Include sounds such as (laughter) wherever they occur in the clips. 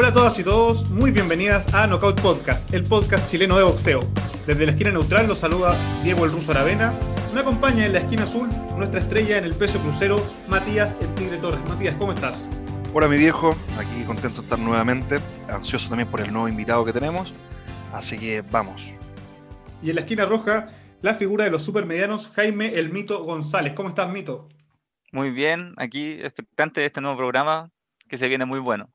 Hola a todas y todos, muy bienvenidas a Knockout Podcast, el podcast chileno de boxeo. Desde la esquina neutral los saluda Diego el Ruso Aravena. Me acompaña en la esquina azul nuestra estrella en el peso crucero, Matías el Tigre Torres. Matías, ¿cómo estás? Hola mi viejo, aquí contento de estar nuevamente, ansioso también por el nuevo invitado que tenemos, así que vamos. Y en la esquina roja, la figura de los supermedianos, Jaime el Mito González. ¿Cómo estás, Mito? Muy bien, aquí expectante de este nuevo programa que se viene muy bueno.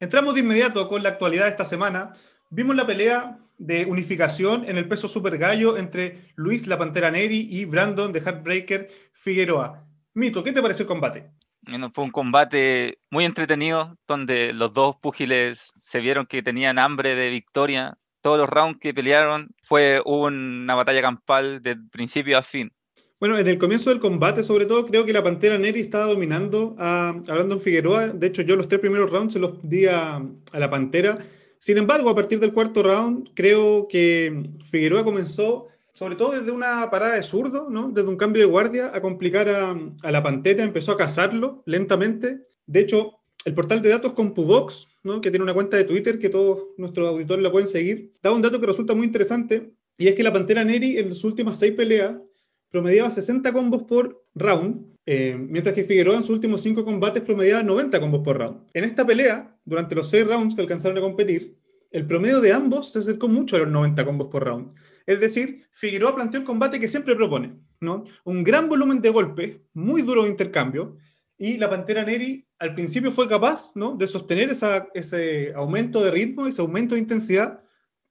Entramos de inmediato con la actualidad de esta semana. Vimos la pelea de unificación en el peso super gallo entre Luis La Pantera Neri y Brandon de Heartbreaker Figueroa. Mito, ¿qué te pareció el combate? Bueno, fue un combate muy entretenido donde los dos púgiles se vieron que tenían hambre de victoria. Todos los rounds que pelearon fue una batalla campal de principio a fin. Bueno, en el comienzo del combate, sobre todo, creo que la Pantera Neri estaba dominando a, Brandon Figueroa. De hecho, yo los tres primeros rounds se los di a, la Pantera. Sin embargo, a partir del cuarto round, creo que Figueroa comenzó, sobre todo desde una parada de zurdo, ¿no? desde un cambio de guardia, a complicar a, a la Pantera, empezó a cazarlo lentamente. De hecho, el portal de datos CompuBox, ¿no? que tiene una cuenta de Twitter que todos nuestros auditores la pueden seguir, da un dato que resulta muy interesante, y es que la Pantera Neri en sus últimas seis peleas promediaba 60 combos por round, eh, mientras que Figueroa en sus últimos 5 combates promediaba 90 combos por round. En esta pelea, durante los 6 rounds que alcanzaron a competir, el promedio de ambos se acercó mucho a los 90 combos por round. Es decir, Figueroa planteó el combate que siempre propone, ¿no? Un gran volumen de golpes, muy duro de intercambio, y la Pantera Neri al principio fue capaz ¿no? de sostener ese aumento de ritmo, ese aumento de intensidad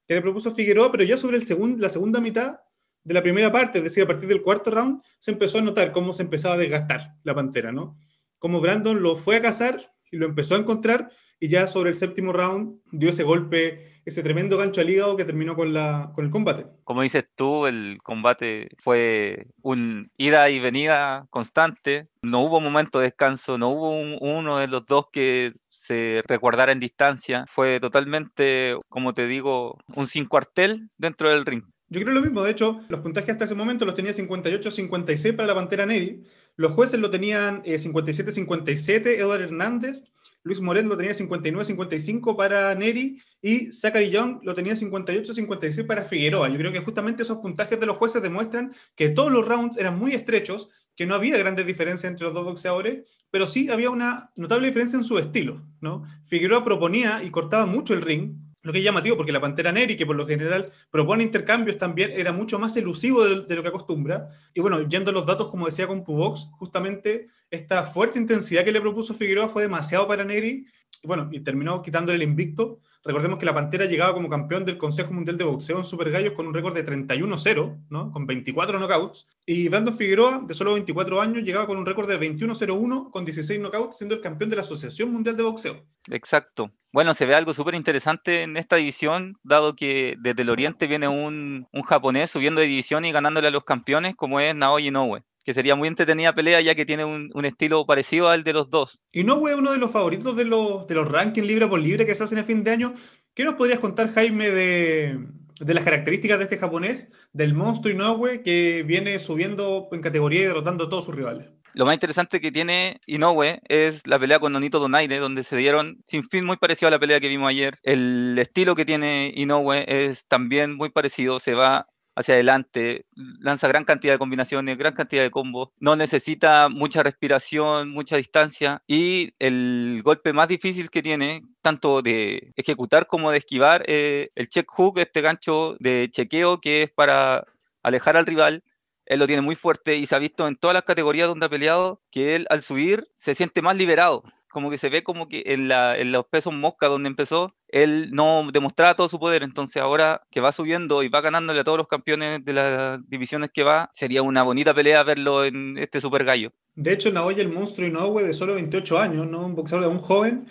que le propuso Figueroa, pero ya sobre el la segunda mitad de la primera parte, es decir, a partir del cuarto round, se empezó a notar cómo se empezaba a desgastar la pantera, ¿no? Como Brandon lo fue a cazar y lo empezó a encontrar, y ya sobre el séptimo round dio ese golpe, ese tremendo gancho al hígado que terminó con, la, con el combate. Como dices tú, el combate fue un ida y venida constante, no hubo momento de descanso, no hubo uno de los dos que se recordara en distancia, fue totalmente, como te digo, un sin cuartel dentro del ring. Yo creo lo mismo, de hecho, los puntajes hasta ese momento los tenía 58-56 para la Pantera Neri, los jueces lo tenían 57-57, eh, Eduardo Hernández, Luis Moret lo tenía 59-55 para Neri y Zachary Young lo tenía 58-56 para Figueroa. Yo creo que justamente esos puntajes de los jueces demuestran que todos los rounds eran muy estrechos, que no había grandes diferencias entre los dos boxeadores, pero sí había una notable diferencia en su estilo. ¿no? Figueroa proponía y cortaba mucho el ring, lo que es llamativo, porque la Pantera Neri, que por lo general propone intercambios también, era mucho más elusivo de, lo que acostumbra. Y bueno, yendo a los datos, como decía con Pubox, justamente esta fuerte intensidad que le propuso Figueroa fue demasiado para Neri, y bueno, y terminó quitándole el invicto. Recordemos que la Pantera llegaba como campeón del Consejo Mundial de Boxeo en Super Gallos con un récord de 31-0, ¿no? con 24 knockouts. Y Brandon Figueroa, de solo 24 años, llegaba con un récord de 21-0-1 con 16 knockouts, siendo el campeón de la Asociación Mundial de Boxeo. Exacto. Bueno, se ve algo súper interesante en esta división, dado que desde el Oriente viene un, un, japonés subiendo de división y ganándole a los campeones, como es Naoya Inoue, que sería muy entretenida pelea ya que tiene un, un estilo parecido al de los dos. Inoue es uno de los favoritos de los, de los rankings libre por libre que se hacen a fin de año. ¿Qué nos podrías contar, Jaime, de, de las características de este japonés, del monstruo Inoue que viene subiendo en categoría y derrotando a todos sus rivales? Lo más interesante que tiene Inoue es la pelea con Nonito Donaire, donde se dieron sin fin muy parecido a la pelea que vimos ayer. El estilo que tiene Inoue es también muy parecido, se va hacia adelante, lanza gran cantidad de combinaciones, gran cantidad de combos, no necesita mucha respiración, mucha distancia y el golpe más difícil que tiene, tanto de ejecutar como de esquivar, es el check hook, este gancho de chequeo que es para alejar al rival él lo tiene muy fuerte y se ha visto en todas las categorías donde ha peleado que él al subir se siente más liberado. Como que se ve como que en, la, en los pesos mosca donde empezó, él no demostraba todo su poder. Entonces ahora que va subiendo y va ganándole a todos los campeones de las divisiones que va, sería una bonita pelea verlo en este super gallo. De hecho, Naoya el monstruo Inoue de solo 28 años, ¿no? un boxeador de un joven,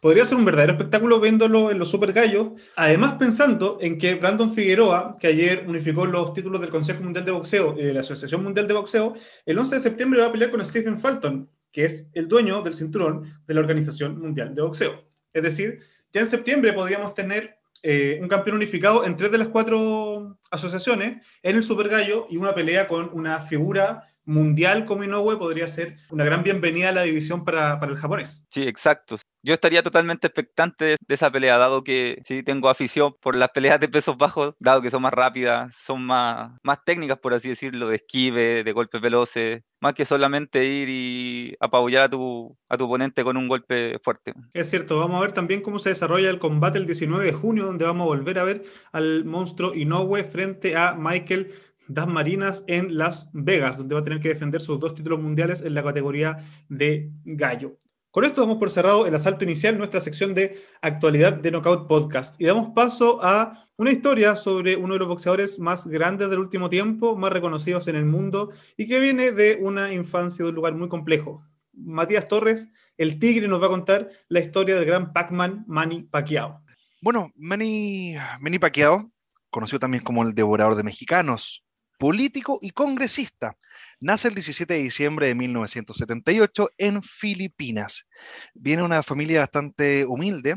podría ser un verdadero espectáculo viéndolo en los Super Gallos. Además, pensando en que Brandon Figueroa, que ayer unificó los títulos del Consejo Mundial de Boxeo y de la Asociación Mundial de Boxeo, el 11 de septiembre va a pelear con Stephen Falton, que es el dueño del cinturón de la Organización Mundial de Boxeo. Es decir, ya en septiembre podríamos tener eh, un campeón unificado en tres de las cuatro asociaciones en el Super Gallo y una pelea con una figura mundial como Inoue podría ser una gran bienvenida a la división para, para el japonés. Sí, exacto. Yo estaría totalmente expectante de, esa pelea, dado que sí tengo afición por las peleas de pesos bajos, dado que son más rápidas, son más, más técnicas, por así decirlo, de esquive, de golpes veloces, más que solamente ir y apabullar a tu, a tu oponente con un golpe fuerte. Es cierto, vamos a ver también cómo se desarrolla el combate el 19 de junio, donde vamos a volver a ver al monstruo Inoue frente a Michael Das Marinas en Las Vegas, donde va a tener que defender sus dos títulos mundiales en la categoría de gallo. Con esto damos por cerrado el asalto inicial, nuestra sección de actualidad de Knockout Podcast. Y damos paso a una historia sobre uno de los boxeadores más grandes del último tiempo, más reconocidos en el mundo y que viene de una infancia de un lugar muy complejo. Matías Torres, el Tigre, nos va a contar la historia del gran Pac-Man Manny Pacquiao. Bueno, Manny, Manny Pacquiao, conocido también como el devorador de mexicanos, político y congresista. Nace el 17 de diciembre de 1978 en Filipinas. Viene una familia bastante humilde,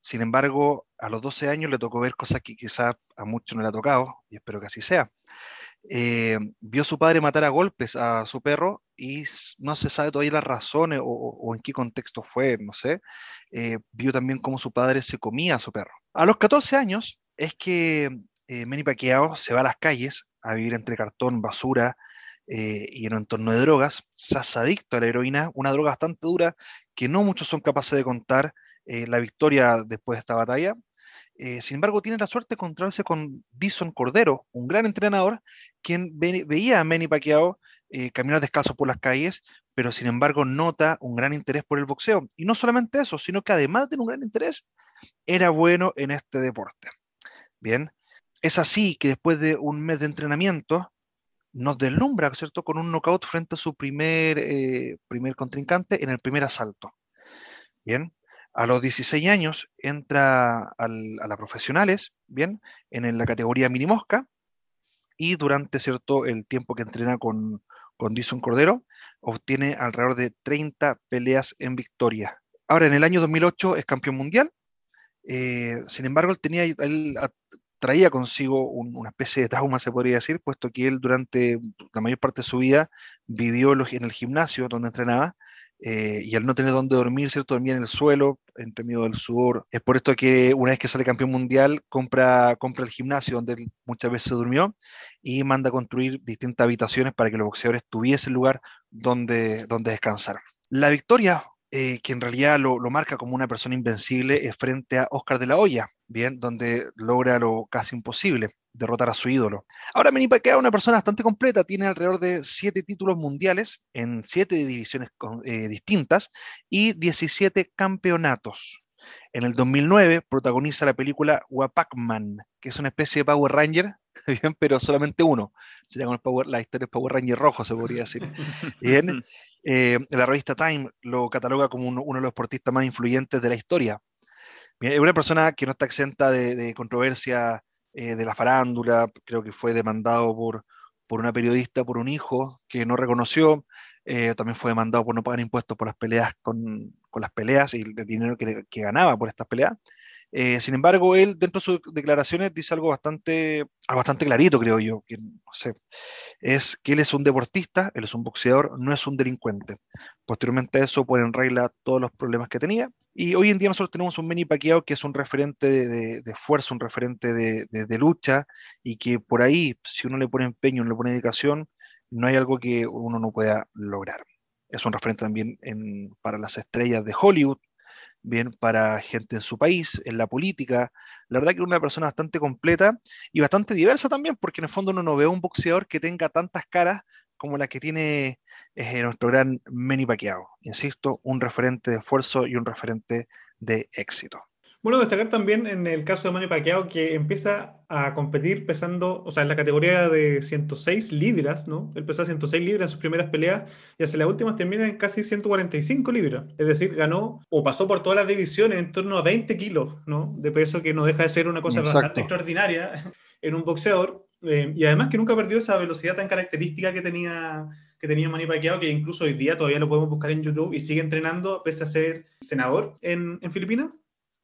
sin embargo, a los 12 años le tocó ver cosas que quizás a muchos no le ha tocado, y espero que así sea. Eh, vio a su padre matar a golpes a su perro y no se sabe todavía las razones o, en qué contexto fue, no sé. Eh, vio también cómo su padre se comía a su perro. A los 14 años es que eh, Manny Pacquiao se va a las calles a vivir entre cartón, basura eh, y en un entorno de drogas. Se hace adicto a la heroína, una droga bastante dura que no muchos son capaces de contar eh, la victoria después de esta batalla. Eh, sin embargo, tiene la suerte de encontrarse con Dison Cordero, un gran entrenador, quien veía a Manny Pacquiao caminar descalzo por las calles, pero sin embargo nota un gran interés por el boxeo. Y no solamente eso, sino que además de un gran interés, era bueno en este deporte. Bien, es así que después de un mes de entrenamiento, nos deslumbra, ¿cierto?, con un knockout frente a su primer, eh, primer contrincante en el primer asalto. Bien, a los 16 años entra a las profesionales, bien, en la categoría mini mosca, y durante, ¿cierto?, el tiempo que entrena con, con Cordero, obtiene alrededor de 30 peleas en victoria. Ahora, en el año 2008 es campeón mundial, eh, sin embargo, él tenía, él traía consigo una especie de trauma, se podría decir, puesto que él durante la mayor parte de su vida vivió en el gimnasio donde entrenaba, eh, y al no tener dónde dormir, ¿cierto? Dormía en el suelo, entre medio del sudor. Es por esto que una vez que sale campeón mundial, compra, el gimnasio donde muchas veces durmió y manda a construir distintas habitaciones para que los boxeadores tuviesen lugar donde descansar. La victoria eh, que en realidad lo, marca como una persona invencible, es frente a Oscar de la Hoya, bien, donde logra lo casi imposible, derrotar a su ídolo. Ahora Pacquiao es una persona bastante completa, tiene alrededor de siete títulos mundiales en siete divisiones eh, distintas y 17 campeonatos. En el 2009 protagoniza la película Wapakman, que es una especie de Power Ranger, bien, pero solamente uno. Sería como el Power, la historia del Power Ranger rojo, se podría decir. (laughs) Bien, eh, la revista Time lo cataloga como uno, de los deportistas más influyentes de la historia. es una persona que no está exenta de, controversia eh, de la farándula, creo que fue demandado por, por una periodista, por un hijo que no reconoció, eh, también fue demandado por no pagar impuestos por las peleas con, con las peleas y el dinero que, que ganaba por estas peleas. Eh, sin embargo, él dentro de sus declaraciones dice algo bastante, bastante clarito, creo yo, que es que él es un deportista, él es un boxeador, no es un delincuente. Posteriormente a eso pone en regla todos los problemas que tenía. Y hoy en día nosotros tenemos un Manny Pacquiao que es un referente de, de, fuerza, un referente de, lucha, y que por ahí, si uno le pone empeño, le pone dedicación, no hay algo que uno no pueda lograr. Es un referente también para las estrellas de Hollywood, bien para gente en su país, en la política. La verdad que es una persona bastante completa y bastante diversa también, porque en el fondo uno no ve un boxeador que tenga tantas caras como la que tiene eh, nuestro gran Manny Pacquiao. Insisto, un referente de esfuerzo y un referente de éxito. Bueno, destacar también en el caso de Manny Pacquiao que empieza a competir pesando, o sea, en la categoría de 106 libras, ¿no? Él pesa 106 libras en sus primeras peleas y hacia las últimas termina en casi 145 libras. Es decir, ganó o pasó por todas las divisiones en torno a 20 kilos, ¿no? De peso que no deja de ser una cosa bastante extraordinaria en un boxeador. Eh, y además que nunca perdió esa velocidad tan característica que tenía que tenía Manny Pacquiao, que incluso hoy día todavía lo podemos buscar en YouTube y sigue entrenando pese a ser senador en, en Filipinas.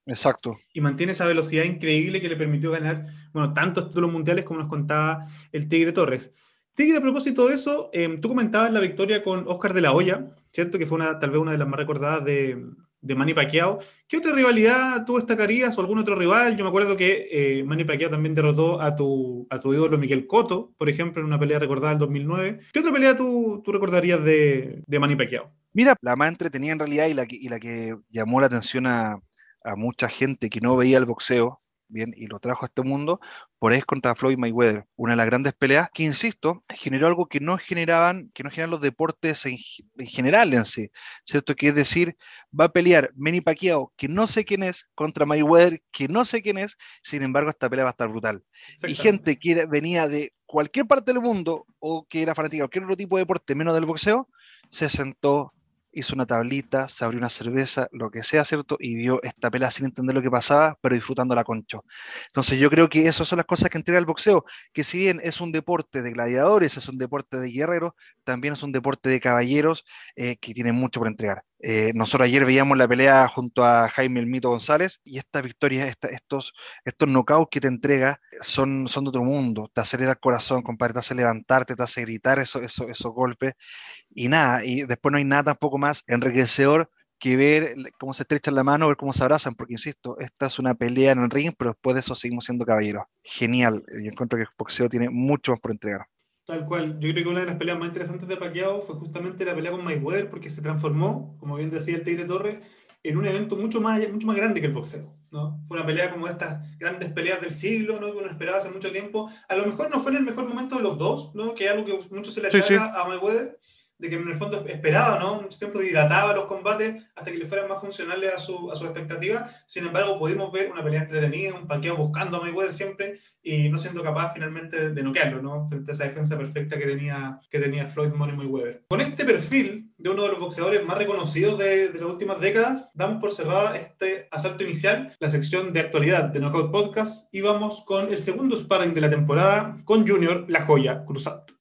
Exacto. Y mantiene esa velocidad increíble que le permitió ganar, bueno, tantos títulos mundiales como nos contaba el Tigre Torres. Tigre, a propósito de eso, em, tú comentabas la victoria con Oscar de la Hoya, ¿cierto? Que fue una, tal vez una de las más recordadas de, de Manny Pacquiao. ¿Qué otra rivalidad tú destacarías o algún otro rival? Yo me acuerdo que eh, Manny Pacquiao también derrotó a tu, a tu ídolo Miguel Cotto, por ejemplo, en una pelea recordada del 2009. ¿Qué otra pelea tú, tú recordarías de, de Manny Pacquiao? Mira, la más entretenida en realidad y la que, y la que llamó la atención a, a mucha gente que no veía el boxeo, bien, y lo trajo a este mundo, por ahí contra Floyd Mayweather, una de las grandes peleas que, insisto, generó algo que no generaban, que no generan los deportes en, general en sí, ¿cierto? Que es decir, va a pelear Manny Pacquiao, que no sé quién es, contra Mayweather, que no sé quién es, sin embargo, esta pelea va a estar brutal. Y gente que venía de cualquier parte del mundo o que era fanática de cualquier otro tipo de deporte, menos del boxeo, se sentó hizo una tablita, se abrió una cerveza, lo que sea, ¿cierto? Y vio esta pelea sin entender lo que pasaba, pero disfrutando la concho. Entonces yo creo que esas son las cosas que entrega el boxeo, que si bien es un deporte de gladiadores, es un deporte de guerreros, también es un deporte de caballeros eh, que tiene mucho por entregar. Eh, nosotros ayer veíamos la pelea junto a Jaime El Mito González y estas victorias, estos, estos knockouts que te entrega son, son de otro mundo. Te acelera el corazón, compadre, te hace levantarte, te hace gritar esos, esos, esos golpes y nada. Y después no hay nada tampoco más enriquecedor que ver cómo se estrechan la mano, ver cómo se abrazan, porque insisto, esta es una pelea en el ring, pero después de eso seguimos siendo caballeros. Genial. Yo encuentro que el boxeo tiene mucho más por entregar. Tal cual. Yo creo que una de las peleas más interesantes de Pacquiao fue justamente la pelea con Mayweather, porque se transformó, como bien decía el Tigre Torres, en un evento mucho más, mucho más grande que el boxeo. ¿no? Fue una pelea como estas grandes peleas del siglo, ¿no? que uno esperaba hace mucho tiempo. A lo mejor no fue en el mejor momento de los dos, ¿no? que es algo que mucho se le achaca sí, sí. a Mayweather, de que en el fondo esperaba, ¿no? Mucho tiempo dilataba los combates hasta que le fueran más funcionales a su, a su expectativa. Sin embargo, pudimos ver una pelea entretenida, un Pacquiao buscando a Mayweather siempre y no siendo capaz finalmente de noquearlo, ¿no? Frente a esa defensa perfecta que tenía, que tenía Floyd Money Mayweather. Con este perfil de uno de los boxeadores más reconocidos de, de las últimas décadas, damos por cerrada este asalto inicial, la sección de actualidad de Knockout Podcast y vamos con el segundo sparring de la temporada con Junior La Joya Cruzat.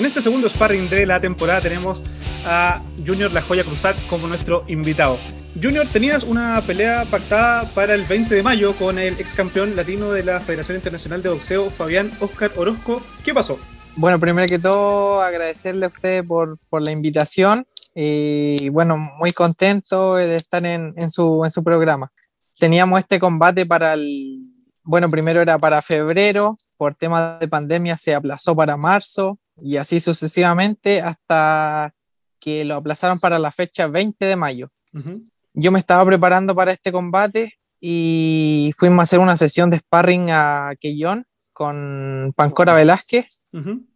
En este segundo sparring de la temporada tenemos a Junior La Joya Cruzat como nuestro invitado. Junior, tenías una pelea pactada para el 20 de mayo con el ex campeón latino de la Federación Internacional de Boxeo, Fabián Oscar Orozco. ¿Qué pasó? Bueno, primero que todo, agradecerle a usted por, la invitación y bueno, muy contento de estar en, en, su, en su programa. Teníamos este combate para el, bueno, primero era para febrero, por tema de pandemia se aplazó para marzo, y así sucesivamente hasta que lo aplazaron para la fecha 20 de mayo. Uh -huh. Yo me estaba preparando para este combate y fuimos a hacer una sesión de sparring a Quellón con Pancora Velázquez. Uh -huh.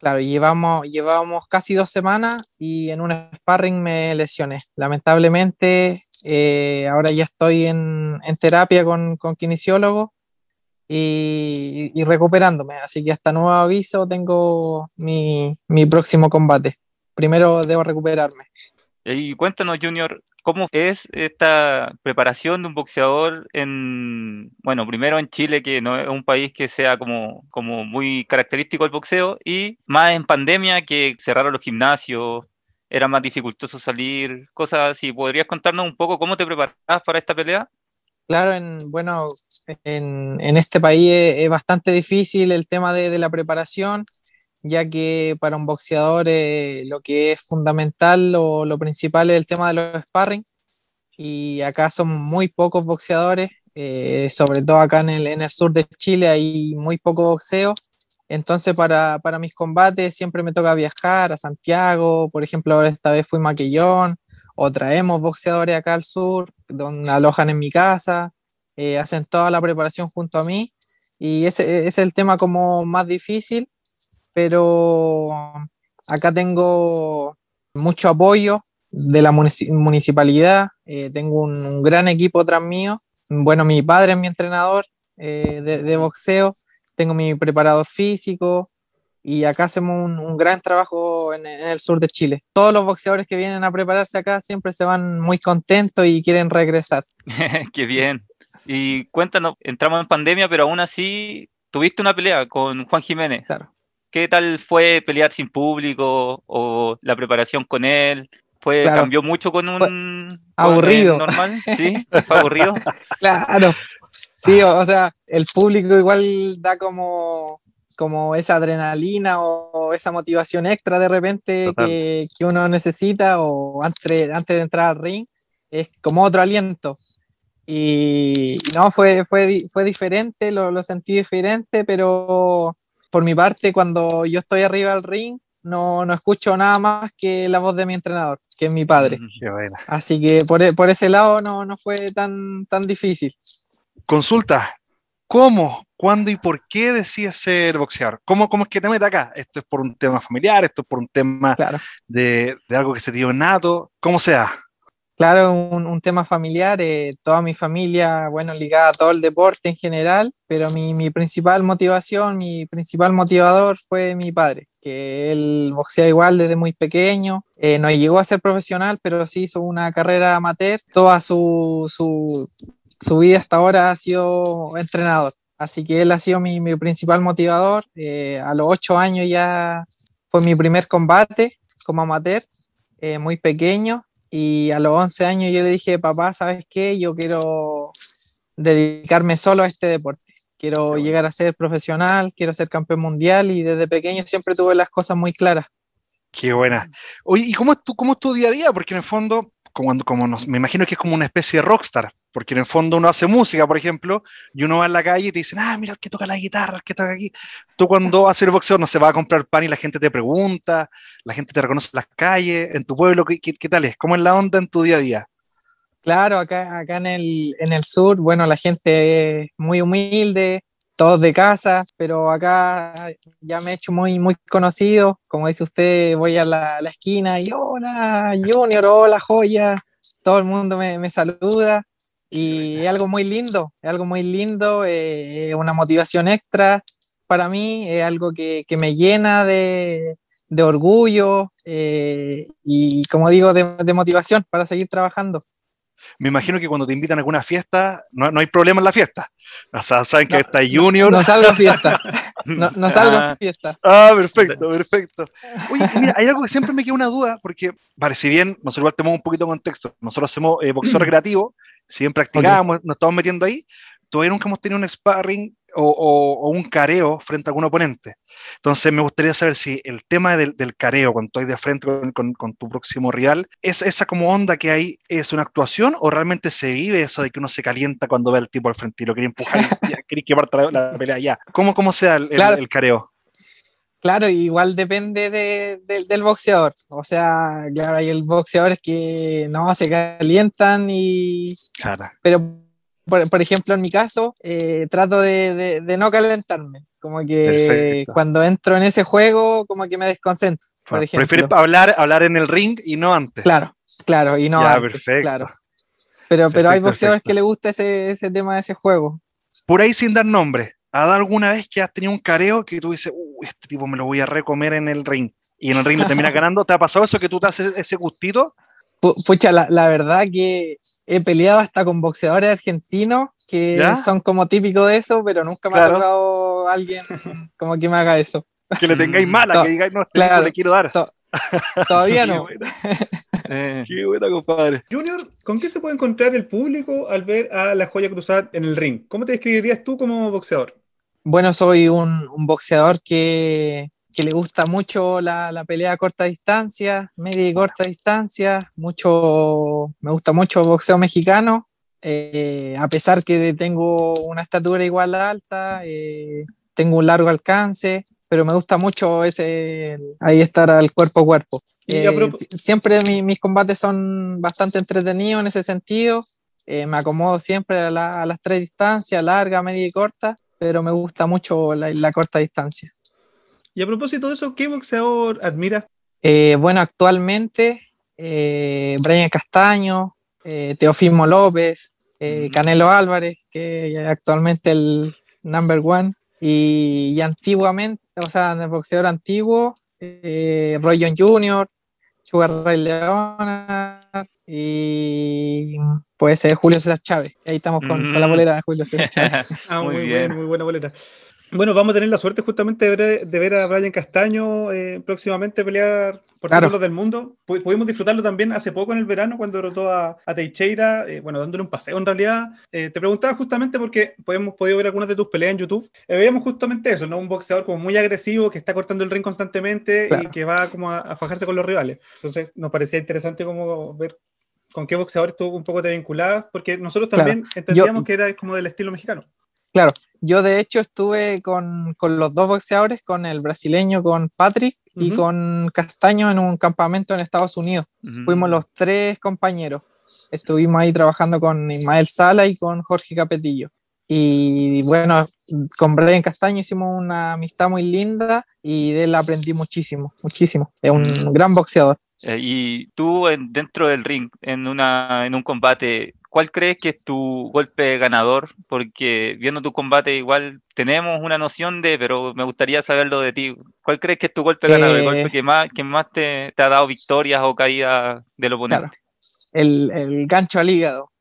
Claro, llevamos, llevábamos casi dos semanas y en un sparring me lesioné. Lamentablemente, eh, ahora ya estoy en, en terapia con, con kinesiólogo y, recuperándome. Así que hasta nuevo aviso tengo mi, mi, próximo combate. Primero debo recuperarme. Y cuéntanos, Junior, ¿cómo es esta preparación de un boxeador en, bueno, primero en Chile, que no es un país que sea como, como muy característico del boxeo, y más en pandemia que cerraron los gimnasios, era más dificultoso salir, cosas así. ¿Podrías contarnos un poco cómo te preparas para esta pelea? Claro, en, bueno, en, en este país es, es, bastante difícil el tema de, de, la preparación, ya que para un boxeador eh, lo que es fundamental o lo principal es el tema de los sparring, y acá son muy pocos boxeadores, eh, sobre todo acá en el, en el sur de Chile hay muy poco boxeo, entonces para, para mis combates siempre me toca viajar a Santiago, por ejemplo, ahora esta vez fui Maquillón, o traemos boxeadores acá al sur, donde alojan en mi casa, eh, hacen toda la preparación junto a mí. Y ese, ese, es el tema como más difícil, pero acá tengo mucho apoyo de la municipalidad, eh, tengo un, gran equipo tras mío, bueno, mi padre es mi entrenador eh, de, de, boxeo, tengo mi preparador físico, y acá hacemos un, un gran trabajo en, en, el sur de Chile. Todos los boxeadores que vienen a prepararse acá siempre se van muy contentos y quieren regresar. (laughs) Qué bien. Y cuéntanos, entramos en pandemia, pero aún así tuviste una pelea con Juan Jiménez. Claro. ¿Qué tal fue pelear sin público o la preparación con él? Fue, claro. ¿Cambió mucho con un aburrido con normal? ¿Sí? ¿Fue aburrido? (laughs) claro. Sí, o, o sea, el público igual da como como esa adrenalina o esa motivación extra de repente que, que, uno necesita o antes, antes de entrar al ring, es como otro aliento. Y no, fue, fue, fue diferente, lo, lo sentí diferente, pero por mi parte, cuando yo estoy arriba del ring, no, no escucho nada más que la voz de mi entrenador, que es mi padre. Así que por, por, ese lado no, no fue tan, tan difícil. Consulta, ¿cómo, cuándo y por qué decides ser boxeador? ¿Cómo, ¿Cómo es que te metes acá? ¿Esto es por un tema familiar? ¿Esto es por un tema claro. de, de, algo que se dio nato? ¿Cómo sea? Claro, un, un tema familiar, eh, toda mi familia, bueno, ligada a todo el deporte en general, pero mi, mi, principal motivación, mi principal motivador fue mi padre, que él boxea igual desde muy pequeño, eh, no llegó a ser profesional, pero sí hizo una carrera amateur, toda su, su, su vida hasta ahora ha sido entrenador, así que él ha sido mi, mi principal motivador, eh, a los ocho años ya fue mi primer combate como amateur, eh, muy pequeño, y a los 11 años yo le dije, papá, ¿sabes qué? Yo quiero dedicarme solo a este deporte. Quiero llegar a ser profesional, quiero ser campeón mundial y desde pequeño siempre tuve las cosas muy claras. Qué buena. Oye, ¿y cómo es tu, cómo es tu día a día? Porque en el fondo, como, como nos, me imagino que es como una especie de rockstar, porque en el fondo uno hace música, por ejemplo, y uno va en la calle y te dicen, ah, mira el que toca la guitarra, el que toca aquí. Tú cuando haces el boxeo no se va a comprar pan y la gente te pregunta, la gente te reconoce en las calles, en tu pueblo, ¿qué, qué, tal es? ¿Cómo es la onda en tu día a día? Claro, acá, acá en, el, en el sur, bueno, la gente es muy humilde, todos de casa, pero acá ya me he hecho muy, muy conocido. Como dice usted, voy a la, la esquina y hola, Junior, hola, joya. Todo el mundo me, me saluda y es algo muy lindo, es algo muy lindo, eh, una motivación extra para mí, es algo que, que me llena de, de orgullo eh, y, como digo, de, de, motivación para seguir trabajando. Me imagino que cuando te invitan a alguna fiesta, no, no hay problema en la fiesta. O sea, saben que no, está Junior. (laughs) No, no salgo a fiesta. No, no salgo a fiesta. Ah, perfecto, perfecto. Oye, mira, hay algo que siempre me queda una duda, porque, vale, si bien nosotros igual tenemos un poquito de contexto, nosotros hacemos eh, boxeo (clears throat) recreativo, si bien practicábamos, okay. nos estamos metiendo ahí, todavía nunca hemos tenido un sparring o, o, o, un careo frente a algún oponente. Entonces me gustaría saber si el tema del, del careo, cuando estoy de frente con, con, con, tu próximo rival, es esa como onda que hay, es una actuación o realmente se vive eso de que uno se calienta cuando ve al tipo al frente y lo quiere empujar y quiere que parta la, la, pelea ya. ¿Cómo, cómo sea el, claro. el, el careo? Claro, igual depende de, de, del boxeador. O sea, claro, hay el boxeadores que no se calientan y. Claro. Pero por, por, ejemplo, en mi caso, eh, trato de, de, de, no calentarme. Como que perfecto. cuando entro en ese juego, como que me desconcentro. Por bueno, Prefieres hablar, hablar en el ring y no antes. Claro, claro, y no ya, antes. Perfecto. Claro. Pero, pero hay boxeadores perfecto. que les gusta ese, ese tema de ese juego. Por ahí sin dar nombre, ¿ha dado alguna vez que has tenido un careo que tú dices, uh, este tipo me lo voy a recomer en el ring? Y en el ring le termina ganando. ¿Te ha pasado eso que tú te haces ese gustito? Pucha, la, la, verdad que he peleado hasta con boxeadores argentinos que ¿Ya? son como típicos de eso, pero nunca me claro. ha tocado alguien como que me haga eso. Que le tengáis mala, to que digáis, no, este claro, le quiero dar. To todavía (laughs) no. (laughs) eh, qué buena, compadre. Junior, ¿con qué se puede encontrar el público al ver a la joya cruzada en el ring? ¿Cómo te describirías tú como boxeador? Bueno, soy un, un boxeador que que le gusta mucho la, la, pelea a corta distancia, media y corta distancia, mucho, me gusta mucho el boxeo mexicano, eh, a pesar que tengo una estatura igual alta, eh, tengo un largo alcance, pero me gusta mucho ese, ahí estar al cuerpo a cuerpo. Eh, siempre mi, mis combates son bastante entretenidos en ese sentido, eh, me acomodo siempre a, la, a, las tres distancias, larga, media y corta, pero me gusta mucho la, la corta distancia. Y a propósito de eso, ¿qué boxeador admiras? Eh, bueno, actualmente eh, Brian Castaño, eh, Teofimo López, eh, Canelo Álvarez, que es actualmente el number one, y, y antiguamente, o sea, el boxeador antiguo, eh, Roy John Jr., Sugar Ray Leonard y puede ser Julio César Chávez. Ahí estamos con, mm. con la bolera de Julio César Chávez. (laughs) ah, muy, muy bien, muy buena bolera. Bueno, vamos a tener la suerte justamente de ver, de ver a Brian Castaño eh, próximamente pelear por Claro. títulos del mundo. Pu- Pudimos disfrutarlo también hace poco en el verano cuando derrotó a, a Teixeira, eh, bueno, dándole un paseo en realidad. Eh, te preguntaba justamente porque hemos podido ver algunas de tus peleas en YouTube. Eh, veíamos justamente eso, ¿no? Un boxeador como muy agresivo que está cortando el ring constantemente y Claro. que va como a, a fajarse con los rivales. Entonces nos parecía interesante como ver con qué boxeadores tú un poco te vinculabas, porque nosotros Claro. también entendíamos Yo- que era como del estilo mexicano. Claro, yo de hecho estuve con, con los dos boxeadores, con el brasileño, con Patrick y con Castaño en un campamento en Estados Unidos. Fuimos los tres compañeros. Estuvimos ahí trabajando con Ismael Sala y con Jorge Capetillo. Y bueno, con Brian Castaño hicimos una amistad muy linda y de él aprendí muchísimo, muchísimo. Es un Mm. gran boxeador. Eh, y tú en- dentro del ring, en, una, en un combate, ¿cuál crees que es tu golpe ganador? Porque viendo tu combate igual tenemos una noción de, pero me gustaría saberlo de ti. ¿Cuál crees que es tu golpe ganador? El Eh, golpe que más, que más te, te ha dado victorias o caídas del oponente. Claro. El, el gancho al hígado.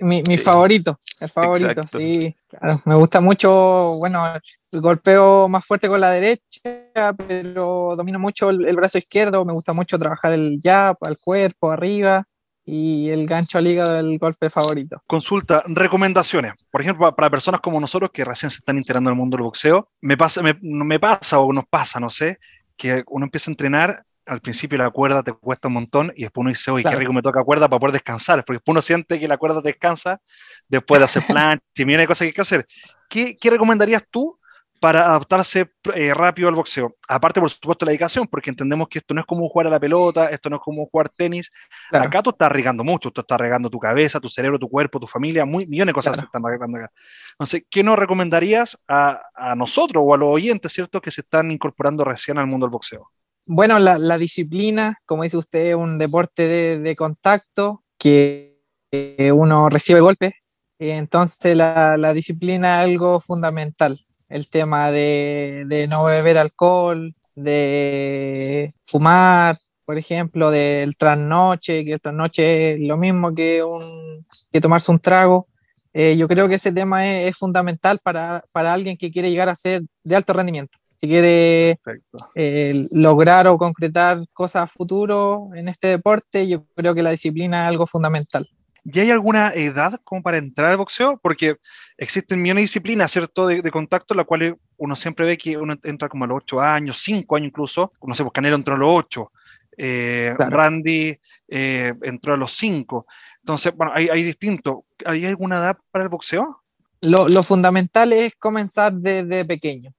Mi mi Sí. favorito, el favorito, Exacto. sí. Claro, me gusta mucho, bueno, el golpeo más fuerte con la derecha, pero domino mucho el, el brazo izquierdo, me gusta mucho trabajar el jab, al cuerpo, arriba, y el gancho al hígado el golpe favorito. Consulta, recomendaciones. Por ejemplo, pa- para personas como nosotros que recién se están integrando en el mundo del boxeo, me pasa, me, me pasa o nos pasa, no sé, que uno empieza a entrenar, al principio la cuerda te cuesta un montón y después uno dice, oye, Claro. qué rico me toca cuerda para poder descansar, porque después uno siente que la cuerda descansa después de hacer (laughs) plancha y miles de cosas que hay que hacer. ¿Qué, qué recomendarías tú para adaptarse eh, rápido al boxeo? Aparte, por supuesto, la dedicación, porque entendemos que esto no es como jugar a la pelota, esto no es como jugar tenis, Claro. Acá tú estás arriesgando mucho, tú estás arriesgando tu cabeza, tu cerebro, tu cuerpo, tu familia, muy, millones de cosas Claro. se están arriesgando acá. Entonces, ¿qué nos recomendarías a, a nosotros o a los oyentes, cierto, que se están incorporando recién al mundo del boxeo? Bueno, la, disciplina, como dice usted, es un deporte de, contacto que uno recibe golpes. Entonces la, disciplina es algo fundamental. El tema de, no beber alcohol, de fumar, por ejemplo, del trasnoche, que el trasnoche es lo mismo que, un, que tomarse un trago. Eh, yo creo que ese tema es, fundamental para alguien que quiere llegar a ser de alto rendimiento. Si quiere eh, lograr o concretar cosas a futuro en este deporte, yo creo que la disciplina es algo fundamental. ¿Y hay alguna edad como para entrar al boxeo? Porque existen millones de disciplinas, ¿cierto?, de, de contacto, la cual uno siempre ve que uno entra como a los 8 años, 5 años incluso. No sé, pues Canelo entró a los 8, eh, Claro. Randy eh, entró a los 5. Entonces, bueno, hay, hay distinto. ¿Hay alguna edad para el boxeo? Lo, lo fundamental es comenzar desde pequeño,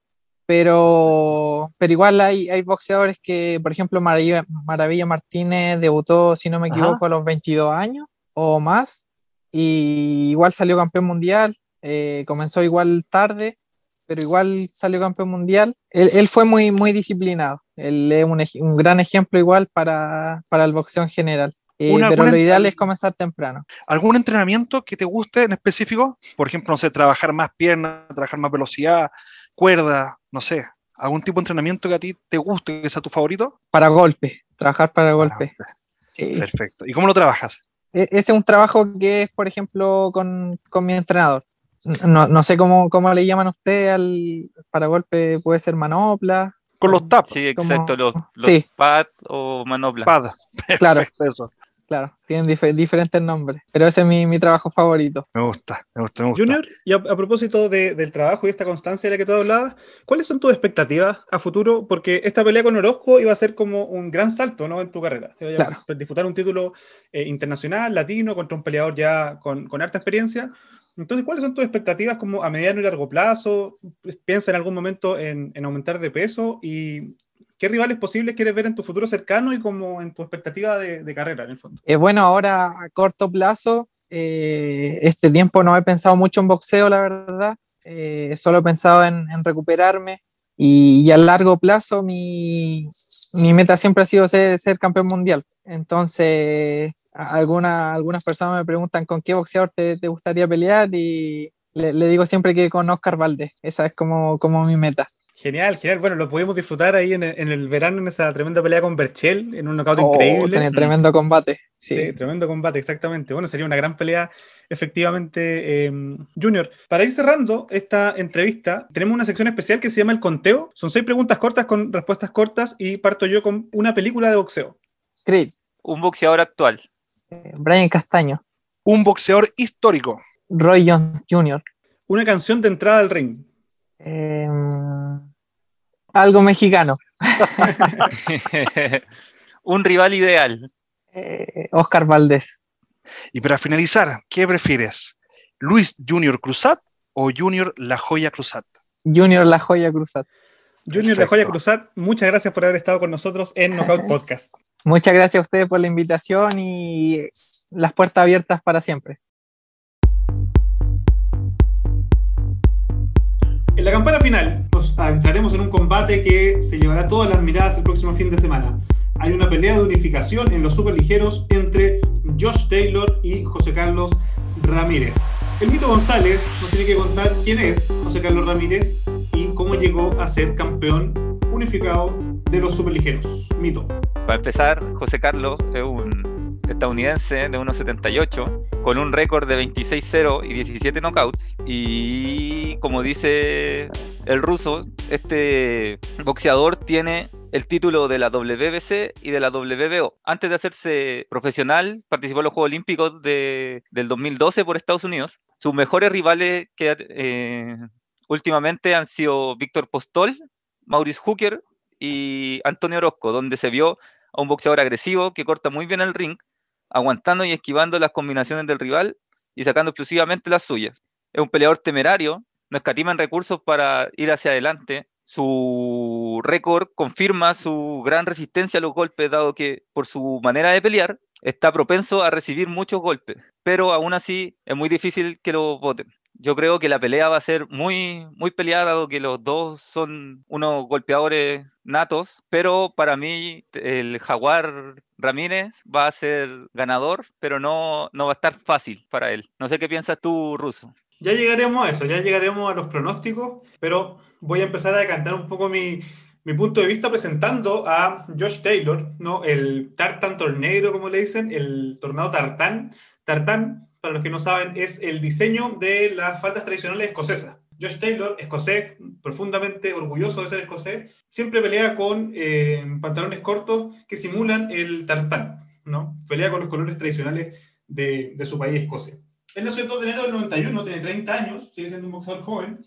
pero, pero igual hay, hay boxeadores que, por ejemplo, Maravilla, Maravilla Martínez debutó, si no me Ajá. equivoco, a los 22 años o más, y igual salió campeón mundial, eh, comenzó igual tarde, pero igual salió campeón mundial. Él, él fue muy, muy disciplinado, él es un, un gran ejemplo igual para, para el boxeo en general. Eh, Una- pero lo ideal es comenzar temprano. ¿Algún entrenamiento que te guste en específico? Por ejemplo, no sé, trabajar más piernas, trabajar más velocidad, cuerda, no sé. ¿Algún tipo de entrenamiento que a ti te guste, que sea tu favorito? Para golpe, trabajar para golpe. Sí. Perfecto. ¿Y cómo lo trabajas? E- Ese es un trabajo que es, por ejemplo, con, con mi entrenador. No, no sé cómo, cómo le llaman a usted al para golpe, puede ser manopla. Con los taps. Sí, Como- exacto, los, los sí. pads o manoplas. Pad. (laughs) Claro. Eso. Claro, tienen dif- diferentes nombres, pero ese es mi, mi trabajo favorito. Me gusta, me gusta, me gusta. Junior, y a, a propósito de- del trabajo y esta constancia de la que tú hablabas, ¿cuáles son tus expectativas a futuro? Porque esta pelea con Orozco iba a ser como un gran salto ¿no? en tu carrera. Se Claro. disputar un título eh, internacional, latino, contra un peleador ya con, con harta experiencia. Entonces, ¿cuáles son tus expectativas como a mediano y largo plazo? ¿Piensa en algún momento en, en aumentar de peso? ¿Y qué rivales posibles quieres ver en tu futuro cercano y como en tu expectativa de, de carrera, en el fondo? Eh, bueno, ahora a corto plazo, eh, este tiempo no he pensado mucho en boxeo, la verdad. Eh, solo he pensado en, en recuperarme. Y, y a largo plazo, mi, mi meta siempre ha sido ser, ser campeón mundial. Entonces, alguna- algunas personas me preguntan con qué boxeador te, te gustaría pelear y le, le digo siempre que con Oscar Valdés. Esa es como, como mi meta. Genial, genial. Bueno, lo pudimos disfrutar ahí en el, en el verano en esa tremenda pelea con Berchel, en un knockout Oh, increíble. tenía tremendo combate. Sí. Sí, tremendo combate, exactamente. Bueno, sería una gran pelea, efectivamente, eh, Junior. Para ir cerrando esta entrevista, tenemos una sección especial que se llama El Conteo. Son seis preguntas cortas con respuestas cortas y parto yo con una película de boxeo. Creed, Un boxeador actual. eh, Brian Castaño, Un boxeador histórico. Roy Jones Jr., Una canción de entrada al ring. eh, algo mexicano, (laughs) Un rival ideal. eh, Oscar Valdés, Y para finalizar, ¿qué prefieres? ¿Luis Junior Cruzat o Junior La Joya Cruzat? Junior La Joya Cruzat. Junior Perfecto. Joya Cruzat, muchas gracias por haber estado con nosotros en Knockout Podcast. Muchas gracias a ustedes por la invitación y las puertas abiertas para siempre. En la campana final nos adentraremos en un combate que se llevará todas las miradas el próximo fin de semana. Hay una pelea de unificación en los superligeros entre Josh Taylor y José Carlos Ramírez. El Mito González nos tiene que contar quién es José Carlos Ramírez y cómo llegó a ser campeón unificado de los superligeros. Mito. Para empezar, José Carlos es un estadounidense de 1.78 con un récord de 26-0 y 17 knockouts. Y como dice el ruso, este boxeador tiene el título de la WBC y de la WBO. Antes de hacerse profesional, participó en los Juegos Olímpicos de- del 2012 por Estados Unidos. Sus mejores rivales que, eh, últimamente han sido Víctor Postol, Maurice Hooker y Antonio Orozco, donde se vio a un boxeador agresivo que corta muy bien el ring, aguantando y esquivando las combinaciones del rival y sacando exclusivamente las suyas. Es un peleador temerario, no escatima en recursos para ir hacia adelante. Su récord confirma su gran resistencia a los golpes, dado que por su manera de pelear está propenso a recibir muchos golpes, pero aún así es muy difícil que lo voten. Yo creo que la pelea va a ser muy, muy peleada, dado que los dos son unos golpeadores natos, pero para mí el Jaguar Ramírez va a ser ganador, pero no, no va a estar fácil para él. No sé qué piensas tú, Ruso. Ya llegaremos a eso, ya llegaremos a los pronósticos, pero voy a empezar a decantar un poco mi, mi punto de vista presentando a Josh Taylor, ¿no? el Tartan Tornado, como le dicen, el tornado Tartán. Tartán, para los que no saben, es el diseño de las faldas tradicionales escocesas. Josh Taylor, escocés, profundamente orgulloso de ser escocés, siempre pelea con eh, pantalones cortos que simulan el tartán, ¿no? Pelea con los colores tradicionales de, su país, Escocia. Él nació el 2 de enero del 91, tiene 30 años, sigue siendo un boxeador joven.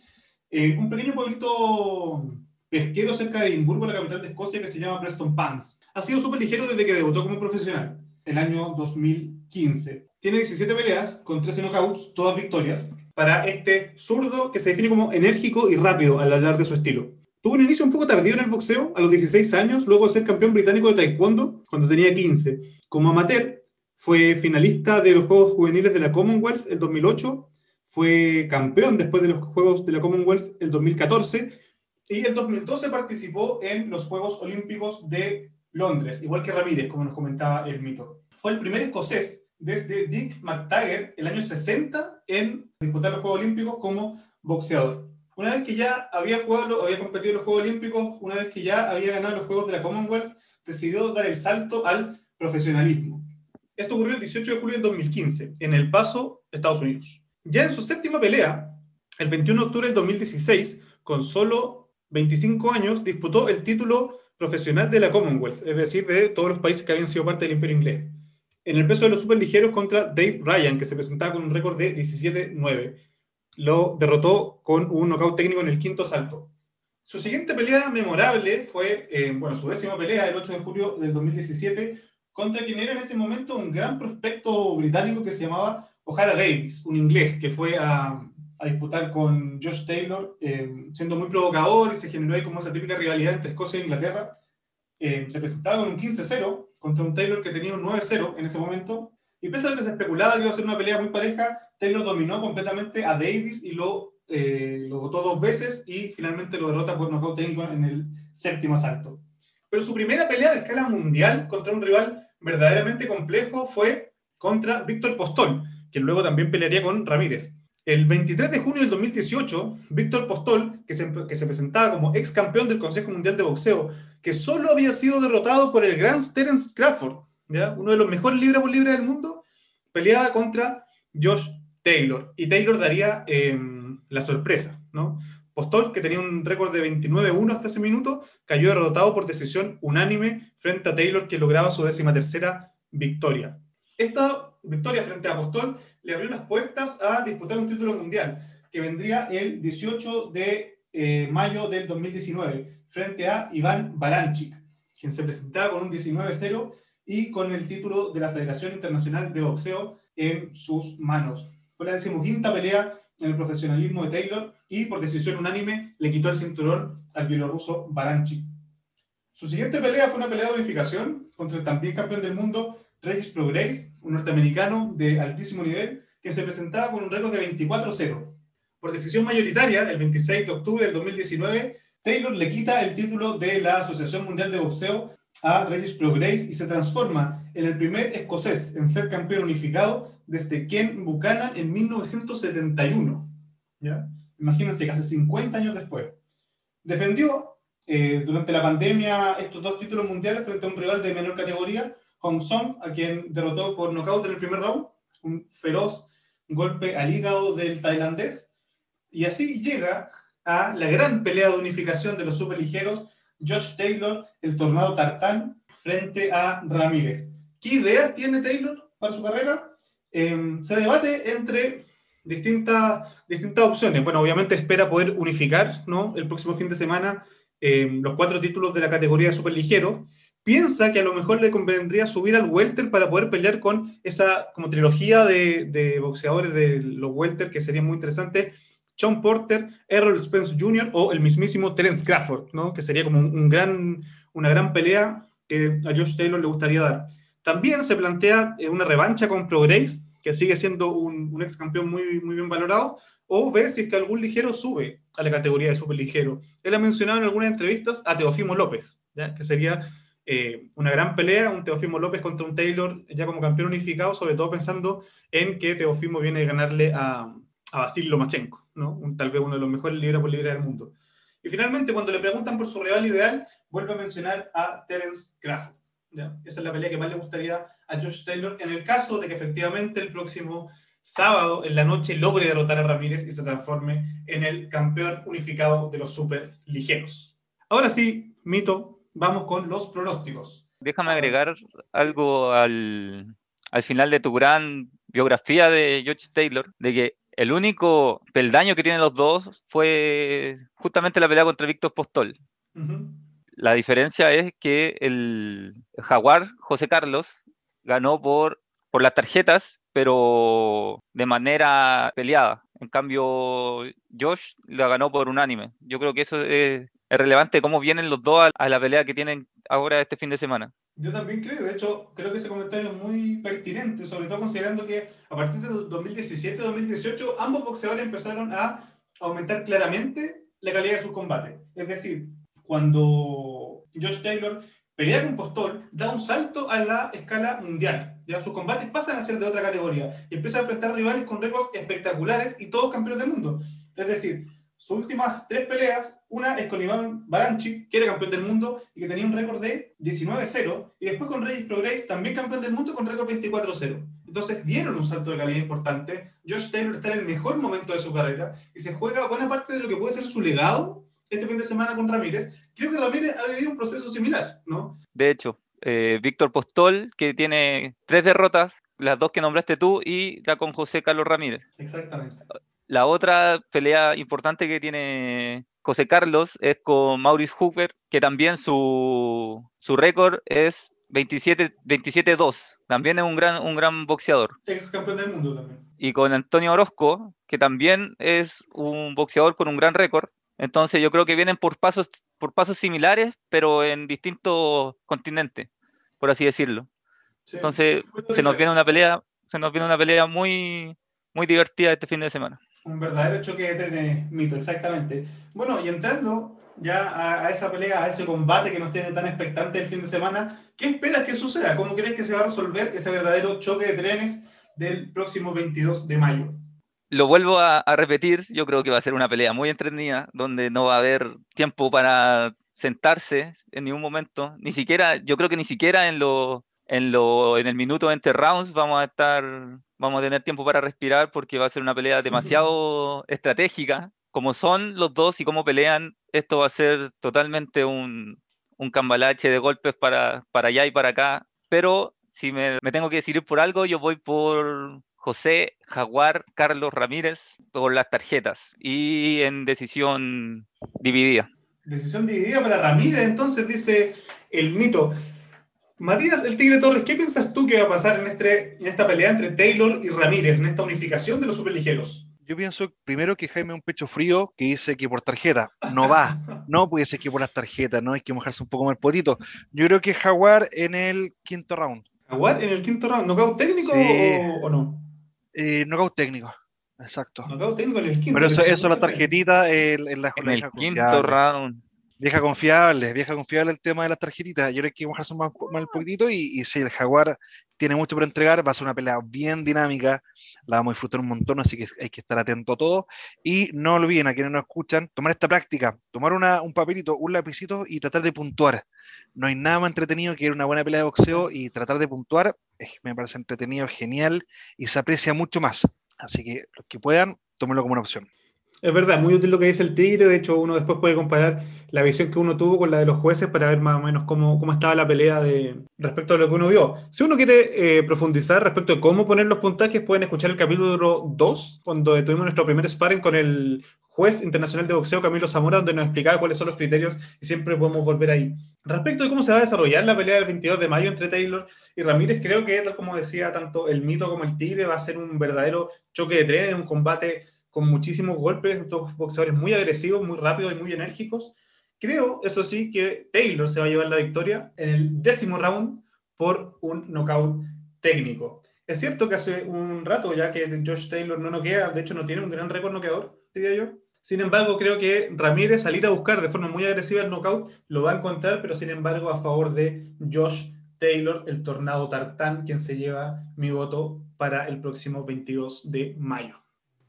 Eh, un pequeño pueblito pesquero cerca de Edimburgo, la capital de Escocia, que se llama Preston Pans. Ha sido súper ligero desde que debutó como profesional, el año 2015. Tiene 17 peleas con 13 knockouts, todas victorias, para este zurdo que se define como enérgico y rápido al hablar de su estilo. Tuvo un inicio un poco tardío en el boxeo, a los 16 años, luego de ser campeón británico de taekwondo cuando tenía 15. Como amateur, fue finalista de los Juegos Juveniles de la Commonwealth el 2008, fue campeón después de los Juegos de la Commonwealth el 2014 y el 2012 participó en los Juegos Olímpicos de Londres, igual que Ramírez, como nos comentaba el mito. Fue el primer escocés desde Dick McTaggart el año 60 en disputar los Juegos Olímpicos como boxeador. Una vez que ya había, jugado, había competido en los Juegos Olímpicos, una vez que ya había ganado los Juegos de la Commonwealth, decidió dar el salto al profesionalismo. Esto ocurrió el 18 de julio del 2015, en El Paso, Estados Unidos. Ya en su séptima pelea, el 21 de octubre del 2016, con solo 25 años, disputó el título profesional de la Commonwealth, es decir, de todos los países que habían sido parte del Imperio Inglés. En el peso de los superligeros contra Dave Ryan, que se presentaba con un récord de 17-9. Lo derrotó con un knockout técnico en el quinto salto. Su siguiente pelea memorable fue, eh, bueno, su décima pelea, el 8 de julio del 2017, contra quien era en ese momento un gran prospecto británico que se llamaba O'Hara Davis, un inglés que fue a, a disputar con Josh Taylor, eh, siendo muy provocador y se generó ahí como esa típica rivalidad entre Escocia e Inglaterra. Eh, se presentaba con un 15-0 contra un Taylor que tenía un 9-0 en ese momento. Y pese a que se especulaba que iba a ser una pelea muy pareja, Taylor dominó completamente a Davis y lo, eh, votó dos veces y finalmente lo derrota por nocaut técnico en el séptimo asalto. Pero su primera pelea de escala mundial contra un rival verdaderamente complejo fue contra Víctor Postol, quien luego también pelearía con Ramírez. El 23 de junio del 2018, Víctor Postol, que se, presentaba como ex campeón del Consejo Mundial de Boxeo, que solo había sido derrotado por el gran Terence Crawford, ¿ya? uno de los mejores libra por libra del mundo, peleaba contra Josh Taylor. Y Taylor daría eh, la sorpresa, ¿no? Postol, que tenía un récord de 29-1 hasta ese minuto, cayó derrotado por decisión unánime frente a Taylor, que lograba su décima tercera victoria. Esta victoria frente a Postol le abrió las puertas a disputar un título mundial, que vendría el 18 de eh, mayo del 2019, frente a Iván Baranchik, quien se presentaba con un 19-0 y con el título de la Federación Internacional de Boxeo en sus manos. Fue la decimoquinta pelea en el profesionalismo de Taylor y por decisión unánime le quitó el cinturón al bielorruso Baranchik. Su siguiente pelea fue una pelea de unificación contra el también campeón del mundo Regis Prograis, un norteamericano de altísimo nivel, que se presentaba con un récord de 24-0. Por decisión mayoritaria, el 26 de octubre del 2019, Taylor le quita el título de la Asociación Mundial de Boxeo a Regis Prograis y se transforma en el primer escocés en ser campeón unificado desde Ken Buchanan en 1971. ¿Ya? Imagínense, casi 50 años después. Defendió eh, durante la pandemia estos dos títulos mundiales frente a un rival de menor categoría, Hong Song, a quien derrotó por nocaut en el primer round, un feroz golpe al hígado del tailandés, y así llega a la gran pelea de unificación de los superligeros, Josh Taylor, el tornado Tartán, frente a Ramírez. ¿Qué ideas tiene Taylor para su carrera? Em, se debate entre distintas, distintas opciones. Bueno, obviamente espera poder unificar ¿no? el próximo fin de semana em, los cuatro títulos de la categoría de superligero piensa que a lo mejor le convendría subir al welter para poder pelear con esa como trilogía de, boxeadores de los welter que sería muy interesante. John Porter, Errol Spence Jr. o el mismísimo Terence Crawford, ¿no? que sería como un gran, una gran pelea que a Josh Taylor le gustaría dar. También se plantea eh, una revancha con Progress, que sigue siendo un, ex campeón muy, muy bien valorado, o ver si que algún ligero sube a la categoría de super ligero. Él ha mencionado en algunas entrevistas a Teofimo López, ¿ya? que sería eh, una gran pelea, un Teofimo López contra un Taylor ya como campeón unificado, sobre todo pensando en que Teofimo viene a ganarle a, a Basil Lomachenko, ¿no? Un, tal vez uno de los mejores libra por libra del mundo. Y finalmente, cuando le preguntan por su rival ideal, vuelve a mencionar a Terence Crawford. ¿ya? Esa es la pelea que más le gustaría a Josh Taylor en el caso de que efectivamente el próximo sábado en la noche logre derrotar a Ramírez y se transforme en el campeón unificado de los super ligeros. Ahora sí, Mito, vamos con los pronósticos. Déjame agregar algo al, final de tu gran biografía de George Taylor, de que el único peldaño que tienen los dos fue justamente la pelea contra Víctor Postol. La diferencia es que el jaguar José Carlos ganó por, por las tarjetas, pero de manera peleada. En cambio, Josh la ganó por unánime. Yo creo que eso es, es relevante cómo vienen los dos a, la pelea que tienen ahora este fin de semana. Yo también creo, de hecho, creo que ese comentario es muy pertinente, sobre todo considerando que a partir de 2017-2018 ambos boxeadores empezaron a aumentar claramente la calidad de sus combates. Es decir, cuando Josh Taylor pelea con Postol, da un salto a la escala mundial. Ya sus combates pasan a ser de otra categoría y empieza a enfrentar rivales con récords espectaculares y todos campeones del mundo. Es decir, sus últimas tres peleas, una es con Iván Baranchik, que era campeón del mundo y que tenía un récord de 19-0, y después con Regis Progress, también campeón del mundo con récord 24-0. Entonces dieron un salto de calidad importante. Josh Taylor está en el mejor momento de su carrera y se juega buena parte de lo que puede ser su legado este fin de semana con Ramírez. Creo que Ramírez ha vivido un proceso similar, ¿no? De hecho, eh, Víctor Postol, que tiene tres derrotas, las dos que nombraste tú, y la con José Carlos Ramírez. Exactamente. La otra pelea importante que tiene José Carlos es con Maurice Hooper, que también su, récord es 27-2. también es un gran, un gran boxeador. Ex campeón del mundo también. Y con Antonio Orozco, que también es un boxeador con un gran récord. Entonces yo creo que vienen por pasos, por pasos similares, pero en distintos continentes, por así decirlo. Entonces se nos viene una pelea, se nos viene una pelea muy, muy divertida este fin de semana. Un verdadero choque de trenes mito, exactamente. Bueno, y entrando ya a, esa pelea, a ese combate que nos tiene tan expectante el fin de semana, ¿qué esperas que suceda? ¿Cómo crees que se va a resolver ese verdadero choque de trenes del próximo 22 de mayo? lo vuelvo a, repetir, yo creo que va a ser una pelea muy entretenida, donde no va a haber tiempo para sentarse en ningún momento, ni siquiera, yo creo que ni siquiera en lo, en lo, en el minuto entre rounds vamos a estar, vamos a tener tiempo para respirar porque va a ser una pelea demasiado estratégica, como son los dos y cómo pelean, esto va a ser totalmente un, un cambalache de golpes para, para allá y para acá, pero si me, me tengo que decidir por algo, yo voy por José Jaguar Carlos Ramírez por las tarjetas y en decisión dividida. Decisión dividida para Ramírez, entonces dice el mito. Matías, el Tigre Torres, ¿qué piensas tú que va a pasar en, este, en esta pelea entre Taylor y Ramírez, en esta unificación de los superligeros? Yo pienso primero que Jaime es un pecho frío que dice que por tarjeta no va, no puede ser que por las tarjetas, no hay que mojarse un poco más el potito. Yo creo que Jaguar en el quinto round. ¿Jaguar en el quinto round? ¿Knockout técnico o, no? Eh, knockout técnico, exacto. Knockout técnico en el quinto. Pero eso, eso la tarjetita en, en la En el quinto round. Vieja confiable, vieja confiable el tema de las tarjetitas. Yo creo que más, más un poquitito y, y si el Jaguar tiene mucho por entregar, va a ser una pelea bien dinámica, la vamos a disfrutar un montón, así que hay que estar atento a todo. Y no olviden a quienes nos escuchan, tomar esta práctica, tomar una, un papelito, un lapicito y tratar de puntuar. No hay nada más entretenido que ir a una buena pelea de boxeo y tratar de puntuar, me parece entretenido, genial y se aprecia mucho más. Así que los que puedan, tómenlo como una opción. Es verdad, muy útil lo que dice el Tigre. De hecho, uno después puede comparar la visión que uno tuvo con la de los jueces para ver más o menos cómo, cómo estaba la pelea de, respecto a lo que uno vio. Si uno quiere eh, profundizar respecto a cómo poner los puntajes, pueden escuchar el capítulo 2, cuando tuvimos nuestro primer sparring con el juez internacional de boxeo Camilo Zamora, donde nos explicaba cuáles son los criterios y siempre podemos volver ahí. Respecto a cómo se va a desarrollar la pelea del 22 de mayo entre Taylor y Ramírez, creo que, como decía tanto el mito como el tigre, va a ser un verdadero choque de trenes, un combate con muchísimos golpes, dos boxeadores muy agresivos, muy rápidos y muy enérgicos. Creo, eso sí, que Taylor se va a llevar la victoria en el décimo round por un knockout técnico. Es cierto que hace un rato ya que Josh Taylor no noquea, de hecho no tiene un gran récord noqueador, diría yo. Sin embargo, creo que Ramírez salir a buscar de forma muy agresiva el knockout lo va a encontrar, pero sin embargo a favor de Josh Taylor, el tornado tartán, quien se lleva mi voto para el próximo 22 de mayo.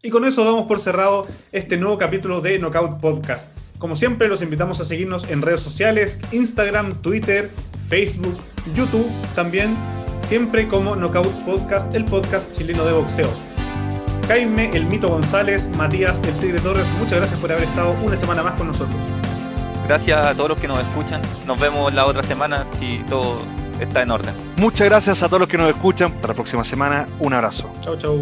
Y con eso damos por cerrado este nuevo capítulo de Knockout Podcast. Como siempre, los invitamos a seguirnos en redes sociales, Instagram, Twitter, Facebook, YouTube también, siempre como Knockout Podcast, el podcast chileno de boxeo. Jaime, el Mito González, Matías, el Tigre Torres, muchas gracias por haber estado una semana más con nosotros. Gracias a todos los que nos escuchan. Nos vemos la otra semana si todo está en orden. Muchas gracias a todos los que nos escuchan. Hasta la próxima semana. Un abrazo. Chau, chau.